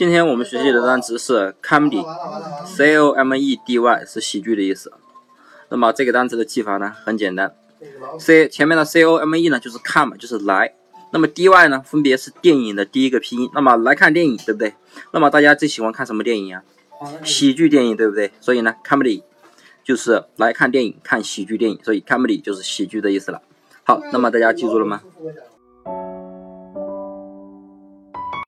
今天我们学习的单词是 comedy，C O M E D Y 是喜剧的意思。那么这个单词的记法呢，很简单，C 前面的 C O M E 呢，就是 come，就是来。那么 D Y 呢，分别是电影的第一个拼音。那么来看电影对不对？那么大家最喜欢看什么电影啊？喜剧电影对不对？所以呢，comedy 就是来看电影，看喜剧电影。所以 comedy 就是喜剧的意思了。好，那么大家记住了吗？